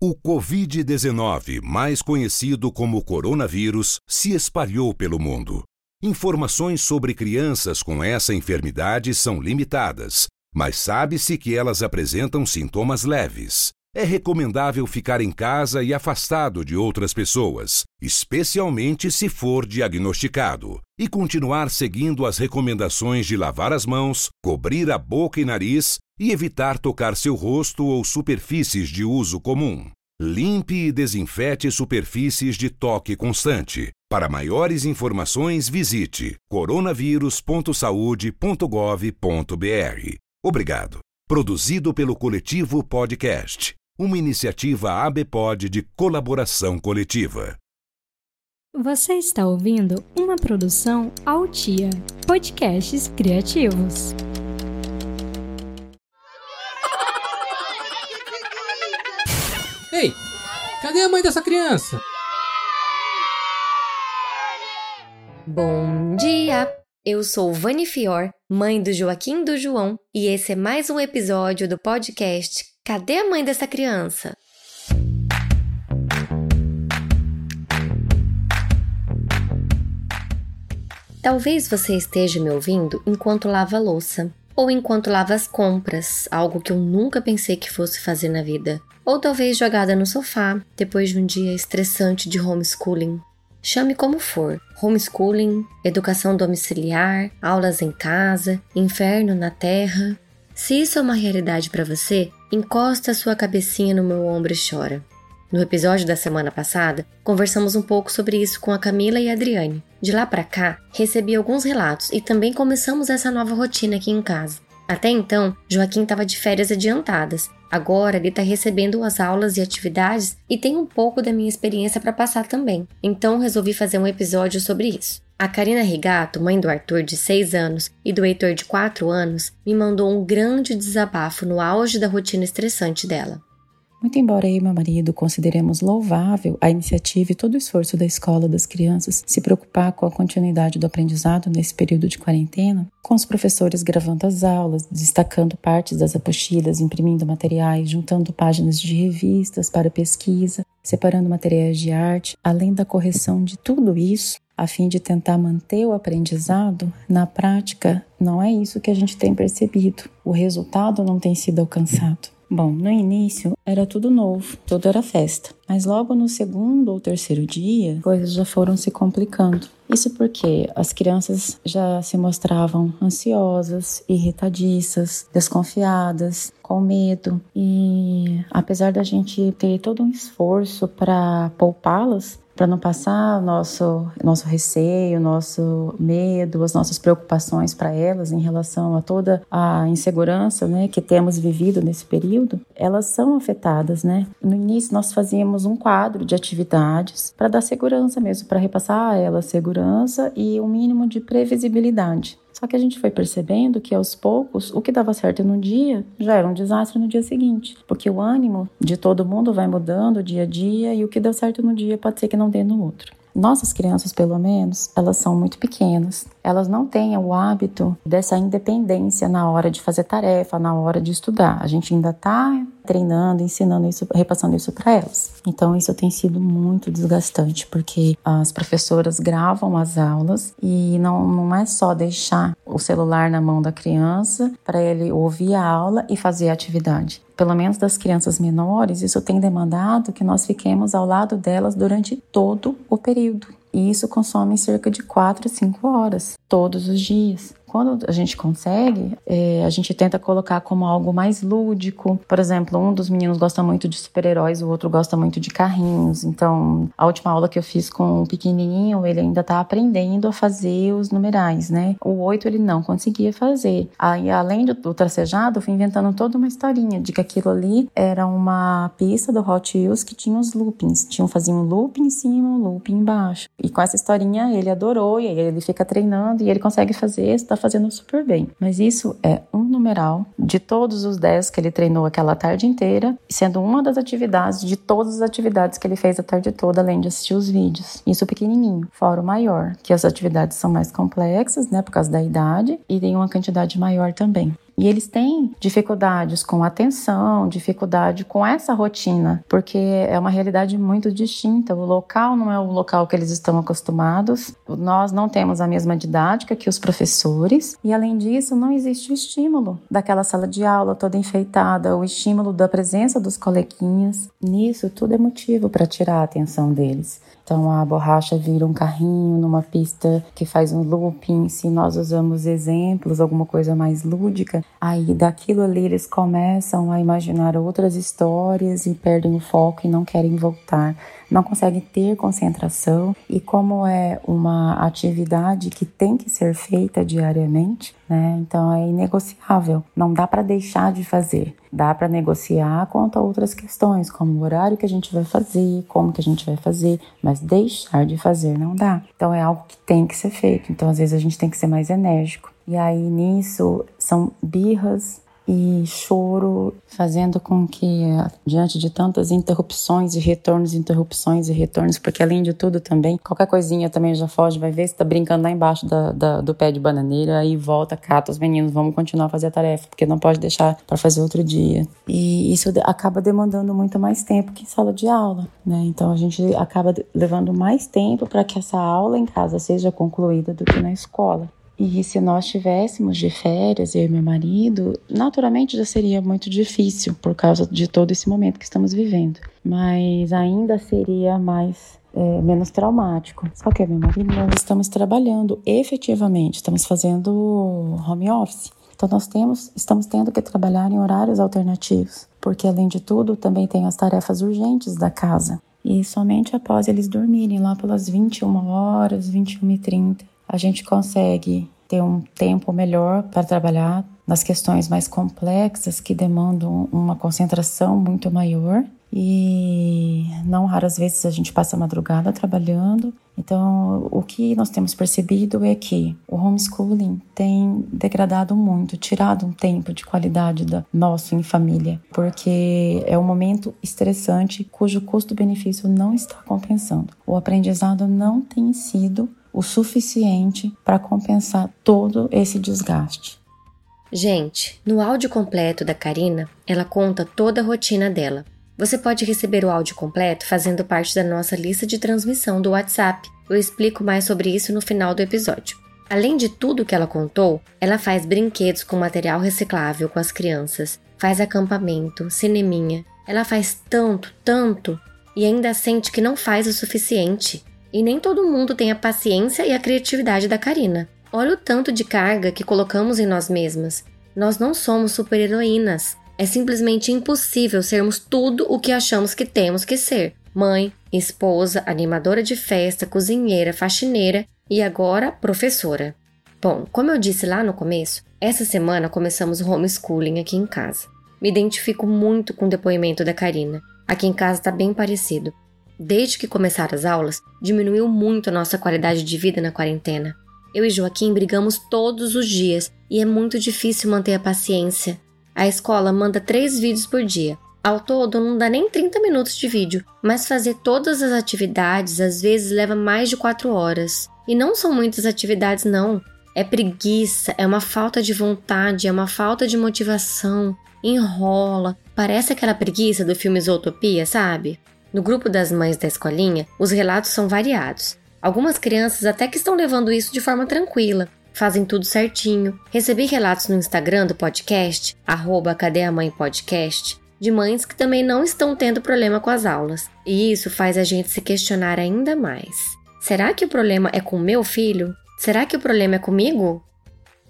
O Covid-19, mais conhecido como coronavírus, se espalhou pelo mundo. Informações sobre crianças com essa enfermidade são limitadas, mas sabe-se que elas apresentam sintomas leves. É recomendável ficar em casa e afastado de outras pessoas, especialmente se for diagnosticado, e continuar seguindo as recomendações de lavar as mãos, cobrir a boca e nariz e evitar tocar seu rosto ou superfícies de uso comum. Limpe e desinfete superfícies de toque constante. Para maiores informações, visite coronavírus.saude.gov.br. Obrigado. Produzido pelo Coletivo Podcast, uma iniciativa ABPOD de colaboração coletiva. Você está ouvindo uma produção Altia, podcasts criativos. Ei, cadê a mãe dessa criança? Bom dia! Eu sou Vani Fior, mãe do Joaquim do João, e esse é mais um episódio do podcast Cadê a mãe dessa criança? Talvez você esteja me ouvindo enquanto lava louça, ou enquanto lava as compras, algo que eu nunca pensei que fosse fazer na vida ou talvez jogada no sofá depois de um dia estressante de homeschooling. Chame como for: homeschooling, educação domiciliar, aulas em casa, inferno na terra. Se isso é uma realidade para você, encosta sua cabecinha no meu ombro e chora. No episódio da semana passada, conversamos um pouco sobre isso com a Camila e a Adriane. De lá para cá, recebi alguns relatos e também começamos essa nova rotina aqui em casa. Até então, Joaquim estava de férias adiantadas Agora ele está recebendo as aulas e atividades e tem um pouco da minha experiência para passar também. Então resolvi fazer um episódio sobre isso. A Karina Rigato, mãe do Arthur de 6 anos e do Heitor de 4 anos, me mandou um grande desabafo no auge da rotina estressante dela. Muito embora eu e meu marido consideremos louvável a iniciativa e todo o esforço da escola das crianças se preocupar com a continuidade do aprendizado nesse período de quarentena, com os professores gravando as aulas, destacando partes das apostilas, imprimindo materiais, juntando páginas de revistas para pesquisa, separando materiais de arte, além da correção de tudo isso, a fim de tentar manter o aprendizado, na prática, não é isso que a gente tem percebido. O resultado não tem sido alcançado. Bom, no início era tudo novo, tudo era festa. Mas logo no segundo ou terceiro dia, coisas já foram se complicando. Isso porque as crianças já se mostravam ansiosas, irritadiças, desconfiadas, com medo. E apesar da gente ter todo um esforço para poupá-las, para não passar nosso nosso receio, nosso medo, as nossas preocupações para elas em relação a toda a insegurança, né, que temos vivido nesse período, elas são afetadas, né? No início nós fazíamos um quadro de atividades para dar segurança mesmo, para repassar a elas segurança e um mínimo de previsibilidade. Só que a gente foi percebendo que aos poucos o que dava certo no dia já era um desastre no dia seguinte, porque o ânimo de todo mundo vai mudando dia a dia e o que deu certo no dia pode ser que não dê no outro. Nossas crianças, pelo menos, elas são muito pequenas. Elas não têm o hábito dessa independência na hora de fazer tarefa, na hora de estudar. A gente ainda está treinando, ensinando isso, repassando isso para elas. Então isso tem sido muito desgastante, porque as professoras gravam as aulas e não, não é só deixar o celular na mão da criança para ele ouvir a aula e fazer a atividade pelo menos das crianças menores, isso tem demandado que nós fiquemos ao lado delas durante todo o período. E isso consome cerca de 4 a 5 horas, todos os dias. Quando a gente consegue, é, a gente tenta colocar como algo mais lúdico. Por exemplo, um dos meninos gosta muito de super-heróis, o outro gosta muito de carrinhos. Então, a última aula que eu fiz com o pequenininho, ele ainda está aprendendo a fazer os numerais, né? O oito ele não conseguia fazer. Aí, além do, do tracejado, eu fui inventando toda uma historinha de que aquilo ali era uma pista do Hot Wheels que tinha os loopings. Tinha, fazia um looping em cima, um looping embaixo. E com essa historinha ele adorou, e aí ele fica treinando e ele consegue fazer, está fazendo super bem. Mas isso é um numeral de todos os 10 que ele treinou aquela tarde inteira, sendo uma das atividades de todas as atividades que ele fez a tarde toda, além de assistir os vídeos. Isso pequenininho, fora o maior, que as atividades são mais complexas, né, por causa da idade, e tem uma quantidade maior também. E eles têm dificuldades com atenção, dificuldade com essa rotina, porque é uma realidade muito distinta. O local não é o local que eles estão acostumados, nós não temos a mesma didática que os professores, e além disso, não existe o estímulo daquela sala de aula toda enfeitada, o estímulo da presença dos coleguinhas. Nisso, tudo é motivo para tirar a atenção deles. Então a borracha vira um carrinho numa pista que faz um looping. Se nós usamos exemplos, alguma coisa mais lúdica, aí daquilo ali eles começam a imaginar outras histórias e perdem o foco e não querem voltar não conseguem ter concentração e como é uma atividade que tem que ser feita diariamente, né? Então é inegociável, não dá para deixar de fazer. Dá para negociar quanto a outras questões, como o horário que a gente vai fazer, como que a gente vai fazer, mas deixar de fazer não dá. Então é algo que tem que ser feito. Então às vezes a gente tem que ser mais enérgico. E aí nisso são birras e choro, fazendo com que, diante de tantas interrupções e retornos, interrupções e retornos, porque além de tudo também, qualquer coisinha também já foge, vai ver se tá brincando lá embaixo da, da, do pé de bananeira, aí volta, cata os meninos, vamos continuar a fazer a tarefa, porque não pode deixar para fazer outro dia. E isso acaba demandando muito mais tempo que em sala de aula, né? Então a gente acaba levando mais tempo para que essa aula em casa seja concluída do que na escola. E se nós tivéssemos de férias, eu e meu marido, naturalmente já seria muito difícil por causa de todo esse momento que estamos vivendo. Mas ainda seria mais é, menos traumático. Só que meu marido nós estamos trabalhando efetivamente, estamos fazendo home office. Então nós temos, estamos tendo que trabalhar em horários alternativos, porque além de tudo também tem as tarefas urgentes da casa. E somente após eles dormirem lá pelas 21 horas, 21 e 30, a gente consegue ter um tempo melhor para trabalhar nas questões mais complexas que demandam uma concentração muito maior e não raras vezes a gente passa a madrugada trabalhando. Então, o que nós temos percebido é que o homeschooling tem degradado muito, tirado um tempo de qualidade da nosso em família, porque é um momento estressante cujo custo-benefício não está compensando. O aprendizado não tem sido o suficiente para compensar todo esse desgaste. Gente, no áudio completo da Karina, ela conta toda a rotina dela. Você pode receber o áudio completo fazendo parte da nossa lista de transmissão do WhatsApp. Eu explico mais sobre isso no final do episódio. Além de tudo que ela contou, ela faz brinquedos com material reciclável com as crianças, faz acampamento, cineminha. Ela faz tanto, tanto e ainda sente que não faz o suficiente. E nem todo mundo tem a paciência e a criatividade da Karina. Olha o tanto de carga que colocamos em nós mesmas. Nós não somos super-heroínas. É simplesmente impossível sermos tudo o que achamos que temos que ser: mãe, esposa, animadora de festa, cozinheira, faxineira e agora professora. Bom, como eu disse lá no começo, essa semana começamos o homeschooling aqui em casa. Me identifico muito com o depoimento da Karina. Aqui em casa está bem parecido. Desde que começaram as aulas, diminuiu muito a nossa qualidade de vida na quarentena. Eu e Joaquim brigamos todos os dias e é muito difícil manter a paciência. A escola manda três vídeos por dia. Ao todo, não dá nem 30 minutos de vídeo, mas fazer todas as atividades às vezes leva mais de 4 horas. E não são muitas atividades, não. É preguiça, é uma falta de vontade, é uma falta de motivação. Enrola. Parece aquela preguiça do filme Zootopia, sabe? No grupo das mães da escolinha, os relatos são variados. Algumas crianças até que estão levando isso de forma tranquila, fazem tudo certinho. Recebi relatos no Instagram do podcast, arroba Cadê a Mãe Podcast, de mães que também não estão tendo problema com as aulas. E isso faz a gente se questionar ainda mais. Será que o problema é com meu filho? Será que o problema é comigo?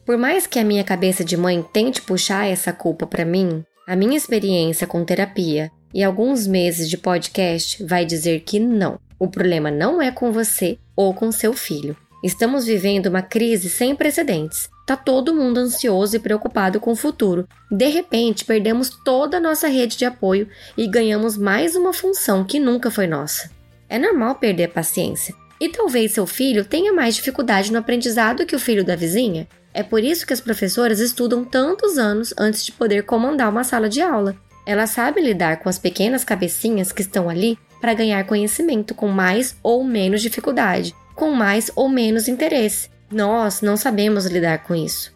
Por mais que a minha cabeça de mãe tente puxar essa culpa para mim, a minha experiência com terapia e alguns meses de podcast vai dizer que não. O problema não é com você ou com seu filho. Estamos vivendo uma crise sem precedentes. Tá todo mundo ansioso e preocupado com o futuro. De repente, perdemos toda a nossa rede de apoio e ganhamos mais uma função que nunca foi nossa. É normal perder a paciência. E talvez seu filho tenha mais dificuldade no aprendizado que o filho da vizinha. É por isso que as professoras estudam tantos anos antes de poder comandar uma sala de aula. Ela sabe lidar com as pequenas cabecinhas que estão ali para ganhar conhecimento com mais ou menos dificuldade, com mais ou menos interesse. Nós não sabemos lidar com isso.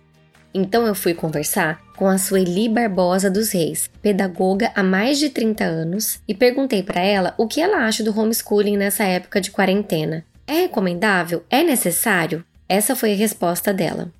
Então eu fui conversar com a Sueli Barbosa dos Reis, pedagoga há mais de 30 anos, e perguntei para ela o que ela acha do homeschooling nessa época de quarentena. É recomendável? É necessário? Essa foi a resposta dela.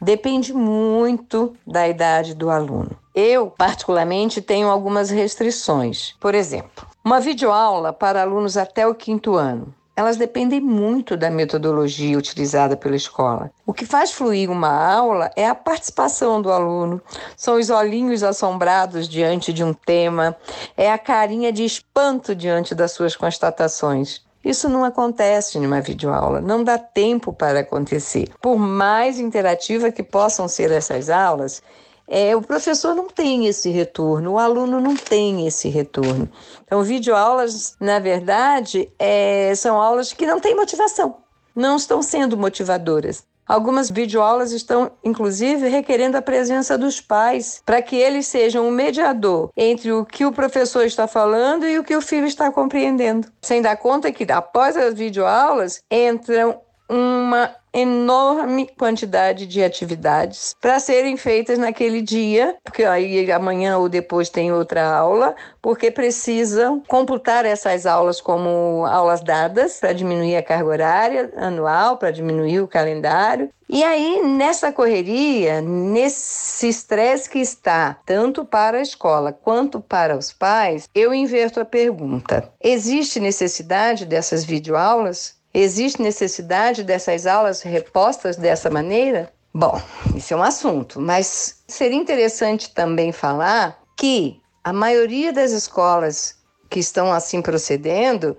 Depende muito da idade do aluno. Eu, particularmente, tenho algumas restrições. Por exemplo, uma videoaula para alunos até o quinto ano. Elas dependem muito da metodologia utilizada pela escola. O que faz fluir uma aula é a participação do aluno, são os olhinhos assombrados diante de um tema, é a carinha de espanto diante das suas constatações. Isso não acontece em uma videoaula, não dá tempo para acontecer. Por mais interativa que possam ser essas aulas, é, o professor não tem esse retorno, o aluno não tem esse retorno. Então, videoaulas, na verdade, é, são aulas que não têm motivação, não estão sendo motivadoras. Algumas videoaulas estão, inclusive, requerendo a presença dos pais, para que eles sejam o um mediador entre o que o professor está falando e o que o filho está compreendendo. Sem dar conta que, após as videoaulas, entram uma enorme quantidade de atividades para serem feitas naquele dia, porque aí amanhã ou depois tem outra aula, porque precisam computar essas aulas como aulas dadas para diminuir a carga horária anual, para diminuir o calendário. E aí, nessa correria, nesse estresse que está, tanto para a escola quanto para os pais, eu inverto a pergunta: existe necessidade dessas videoaulas? Existe necessidade dessas aulas repostas dessa maneira? Bom, isso é um assunto, mas seria interessante também falar que a maioria das escolas que estão assim procedendo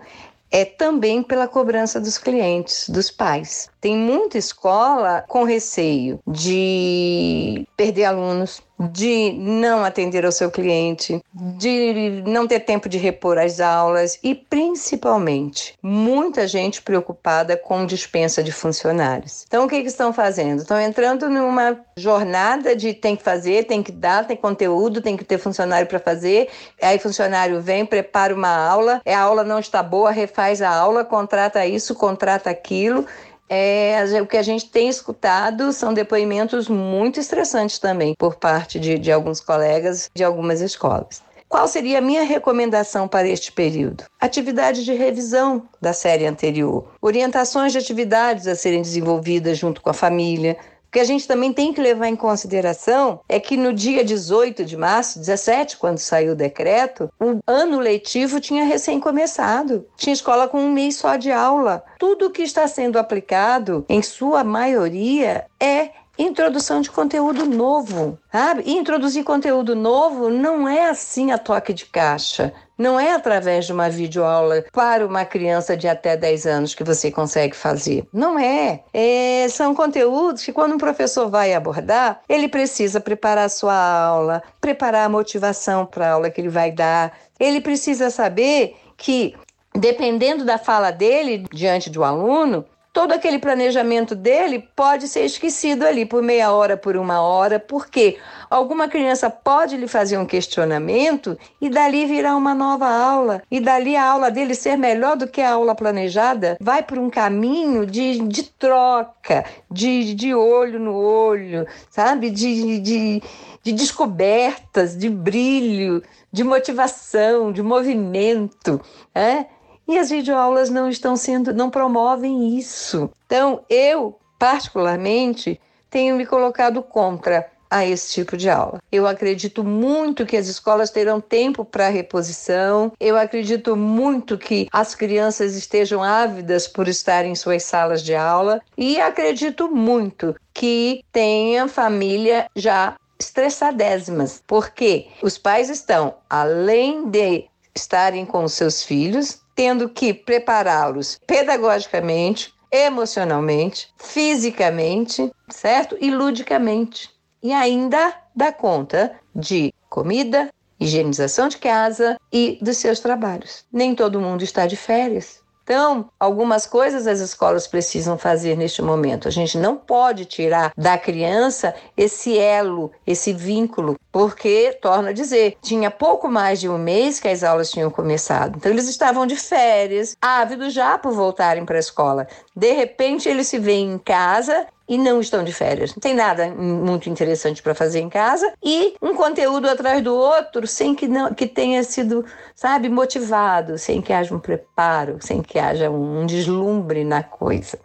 é também pela cobrança dos clientes, dos pais. Tem muita escola com receio de perder alunos, de não atender ao seu cliente, de não ter tempo de repor as aulas e, principalmente, muita gente preocupada com dispensa de funcionários. Então, o que, que estão fazendo? Estão entrando numa jornada de tem que fazer, tem que dar, tem conteúdo, tem que ter funcionário para fazer. Aí, funcionário vem, prepara uma aula, a aula não está boa, refaz a aula, contrata isso, contrata aquilo é, o que a gente tem escutado são depoimentos muito estressantes também por parte de, de alguns colegas de algumas escolas. Qual seria a minha recomendação para este período? Atividade de revisão da série anterior, orientações de atividades a serem desenvolvidas junto com a família, que a gente também tem que levar em consideração é que no dia 18 de março, 17, quando saiu o decreto, o ano letivo tinha recém começado. Tinha escola com um mês só de aula. Tudo que está sendo aplicado, em sua maioria, é introdução de conteúdo novo, sabe? E introduzir conteúdo novo não é assim a toque de caixa. Não é através de uma videoaula para uma criança de até 10 anos que você consegue fazer. Não é. é. São conteúdos que, quando um professor vai abordar, ele precisa preparar a sua aula, preparar a motivação para a aula que ele vai dar. Ele precisa saber que, dependendo da fala dele diante do aluno, todo aquele planejamento dele pode ser esquecido ali por meia hora, por uma hora, porque alguma criança pode lhe fazer um questionamento e dali virar uma nova aula, e dali a aula dele ser melhor do que a aula planejada, vai por um caminho de, de troca, de, de olho no olho, sabe? De, de, de descobertas, de brilho, de motivação, de movimento. É? E as videoaulas não estão sendo, não promovem isso. Então, eu, particularmente, tenho me colocado contra a esse tipo de aula. Eu acredito muito que as escolas terão tempo para reposição. Eu acredito muito que as crianças estejam ávidas por estar em suas salas de aula e acredito muito que tenha família já estressadésimas, porque os pais estão além de estarem com os seus filhos, tendo que prepará-los pedagogicamente, emocionalmente, fisicamente, certo? E ludicamente. E ainda dá conta de comida, higienização de casa e dos seus trabalhos. Nem todo mundo está de férias. Então, algumas coisas as escolas precisam fazer neste momento. A gente não pode tirar da criança esse elo, esse vínculo, porque, torna a dizer, tinha pouco mais de um mês que as aulas tinham começado. Então, eles estavam de férias, ávidos já por voltarem para a escola. De repente, eles se veem em casa e não estão de férias. Não tem nada muito interessante para fazer em casa e um conteúdo atrás do outro sem que não que tenha sido, sabe, motivado, sem que haja um preparo, sem que haja um deslumbre na coisa.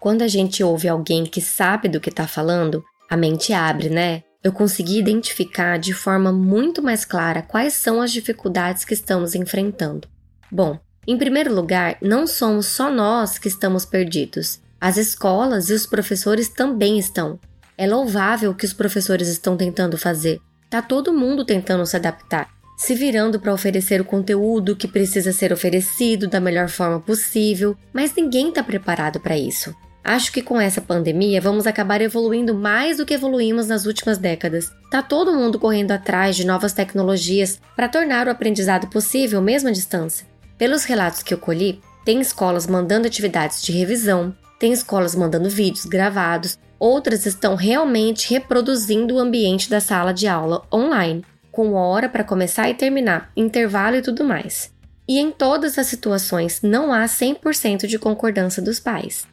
Quando a gente ouve alguém que sabe do que está falando, a mente abre, né? Eu consegui identificar de forma muito mais clara quais são as dificuldades que estamos enfrentando. Bom, em primeiro lugar, não somos só nós que estamos perdidos. As escolas e os professores também estão. É louvável o que os professores estão tentando fazer. Tá todo mundo tentando se adaptar, se virando para oferecer o conteúdo que precisa ser oferecido da melhor forma possível, mas ninguém está preparado para isso. Acho que com essa pandemia vamos acabar evoluindo mais do que evoluímos nas últimas décadas. Tá todo mundo correndo atrás de novas tecnologias para tornar o aprendizado possível mesmo à distância. Pelos relatos que eu colhi, tem escolas mandando atividades de revisão, tem escolas mandando vídeos gravados, outras estão realmente reproduzindo o ambiente da sala de aula online, com hora para começar e terminar, intervalo e tudo mais. E em todas as situações não há 100% de concordância dos pais.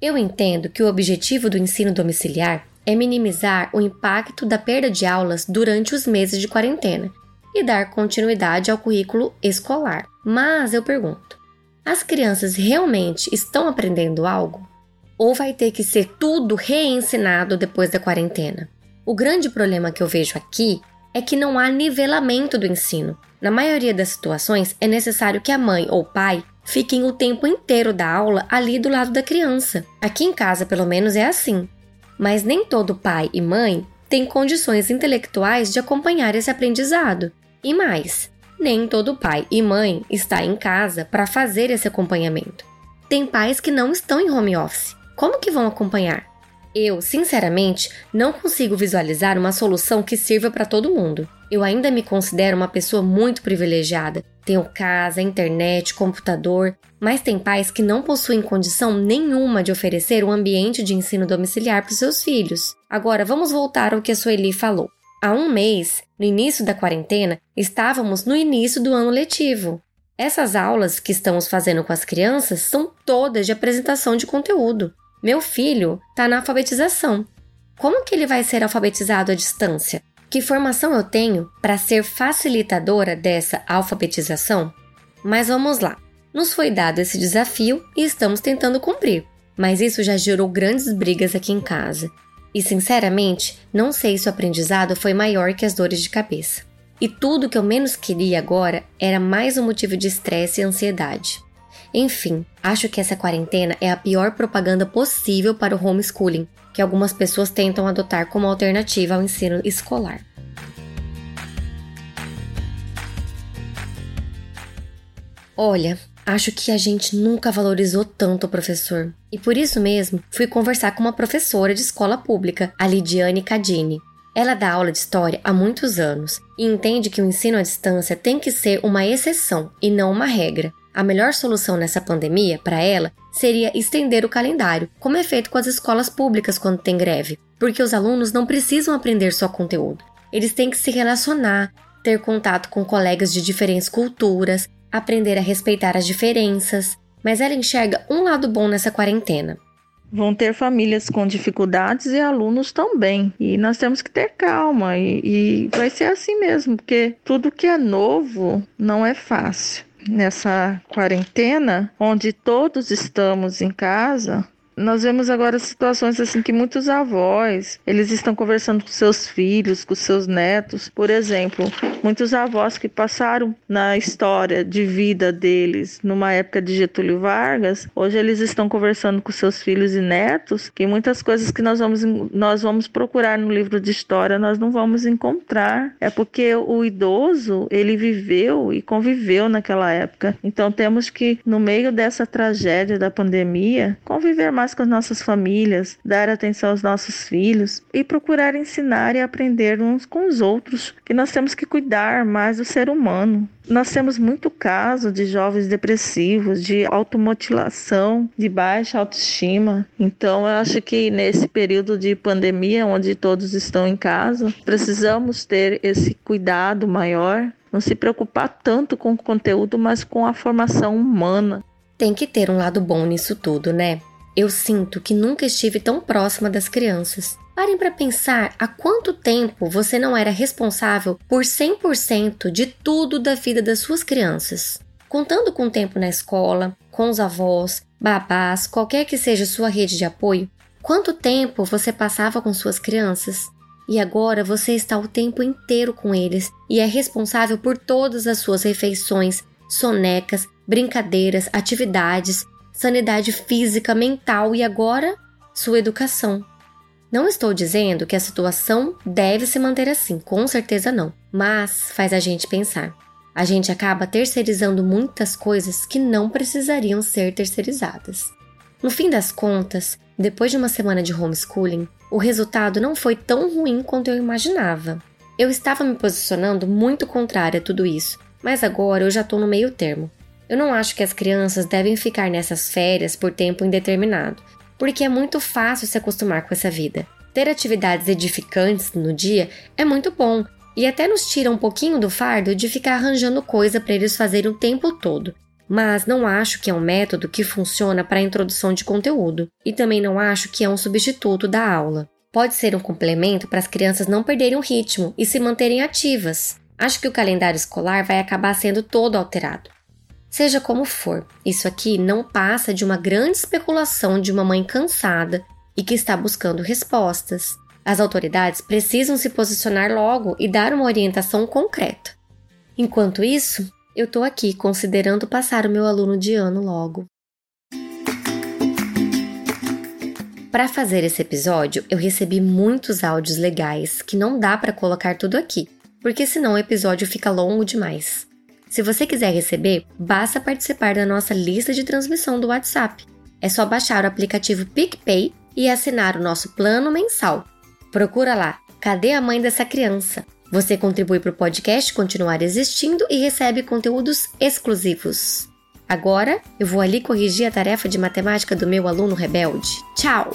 Eu entendo que o objetivo do ensino domiciliar é minimizar o impacto da perda de aulas durante os meses de quarentena e dar continuidade ao currículo escolar. Mas eu pergunto: as crianças realmente estão aprendendo algo? Ou vai ter que ser tudo reensinado depois da quarentena? O grande problema que eu vejo aqui é que não há nivelamento do ensino. Na maioria das situações, é necessário que a mãe ou pai fiquem o tempo inteiro da aula ali do lado da criança. Aqui em casa, pelo menos, é assim. Mas nem todo pai e mãe tem condições intelectuais de acompanhar esse aprendizado. E mais, nem todo pai e mãe está em casa para fazer esse acompanhamento. Tem pais que não estão em home office. Como que vão acompanhar? Eu, sinceramente, não consigo visualizar uma solução que sirva para todo mundo. Eu ainda me considero uma pessoa muito privilegiada. Tenho casa, internet, computador, mas tem pais que não possuem condição nenhuma de oferecer um ambiente de ensino domiciliar para seus filhos. Agora, vamos voltar ao que a Sueli falou. Há um mês, no início da quarentena, estávamos no início do ano letivo. Essas aulas que estamos fazendo com as crianças são todas de apresentação de conteúdo. Meu filho está na alfabetização. Como que ele vai ser alfabetizado à distância? Que formação eu tenho para ser facilitadora dessa alfabetização? Mas vamos lá. Nos foi dado esse desafio e estamos tentando cumprir, mas isso já gerou grandes brigas aqui em casa. E sinceramente, não sei se o aprendizado foi maior que as dores de cabeça. E tudo que eu menos queria agora era mais um motivo de estresse e ansiedade. Enfim, acho que essa quarentena é a pior propaganda possível para o homeschooling, que algumas pessoas tentam adotar como alternativa ao ensino escolar. Olha, acho que a gente nunca valorizou tanto o professor. E por isso mesmo, fui conversar com uma professora de escola pública, a Lidiane Cadini. Ela dá aula de história há muitos anos e entende que o ensino à distância tem que ser uma exceção e não uma regra. A melhor solução nessa pandemia, para ela, seria estender o calendário, como é feito com as escolas públicas quando tem greve, porque os alunos não precisam aprender só conteúdo. Eles têm que se relacionar, ter contato com colegas de diferentes culturas, aprender a respeitar as diferenças. Mas ela enxerga um lado bom nessa quarentena. Vão ter famílias com dificuldades e alunos também. E nós temos que ter calma. E, e vai ser assim mesmo, porque tudo que é novo não é fácil nessa quarentena, onde todos estamos em casa, nós vemos agora situações assim que muitos avós, eles estão conversando com seus filhos, com seus netos. Por exemplo, muitos avós que passaram na história de vida deles numa época de Getúlio Vargas, hoje eles estão conversando com seus filhos e netos, que muitas coisas que nós vamos nós vamos procurar no livro de história, nós não vamos encontrar. É porque o idoso, ele viveu e conviveu naquela época. Então temos que no meio dessa tragédia da pandemia, conviver mais mais com as nossas famílias, dar atenção aos nossos filhos e procurar ensinar e aprender uns com os outros, que nós temos que cuidar mais do ser humano. Nós temos muito caso de jovens depressivos, de automutilação, de baixa autoestima. Então, eu acho que nesse período de pandemia, onde todos estão em casa, precisamos ter esse cuidado maior, não se preocupar tanto com o conteúdo, mas com a formação humana. Tem que ter um lado bom nisso tudo, né? Eu sinto que nunca estive tão próxima das crianças. Parem para pensar há quanto tempo você não era responsável por 100% de tudo da vida das suas crianças. Contando com o tempo na escola, com os avós, babás, qualquer que seja sua rede de apoio, quanto tempo você passava com suas crianças? E agora você está o tempo inteiro com eles e é responsável por todas as suas refeições, sonecas, brincadeiras, atividades, sanidade física, mental e agora sua educação. Não estou dizendo que a situação deve se manter assim, com certeza não, mas faz a gente pensar. A gente acaba terceirizando muitas coisas que não precisariam ser terceirizadas. No fim das contas, depois de uma semana de homeschooling, o resultado não foi tão ruim quanto eu imaginava. Eu estava me posicionando muito contrária a tudo isso, mas agora eu já estou no meio termo. Eu não acho que as crianças devem ficar nessas férias por tempo indeterminado, porque é muito fácil se acostumar com essa vida. Ter atividades edificantes no dia é muito bom e até nos tira um pouquinho do fardo de ficar arranjando coisa para eles fazerem o tempo todo. Mas não acho que é um método que funciona para a introdução de conteúdo e também não acho que é um substituto da aula. Pode ser um complemento para as crianças não perderem o ritmo e se manterem ativas. Acho que o calendário escolar vai acabar sendo todo alterado. Seja como for, isso aqui não passa de uma grande especulação de uma mãe cansada e que está buscando respostas. As autoridades precisam se posicionar logo e dar uma orientação concreta. Enquanto isso, eu estou aqui considerando passar o meu aluno de ano logo. Para fazer esse episódio, eu recebi muitos áudios legais que não dá para colocar tudo aqui, porque senão o episódio fica longo demais. Se você quiser receber, basta participar da nossa lista de transmissão do WhatsApp. É só baixar o aplicativo PicPay e assinar o nosso plano mensal. Procura lá, Cadê a mãe dessa criança? Você contribui para o podcast continuar existindo e recebe conteúdos exclusivos. Agora eu vou ali corrigir a tarefa de matemática do meu aluno rebelde. Tchau!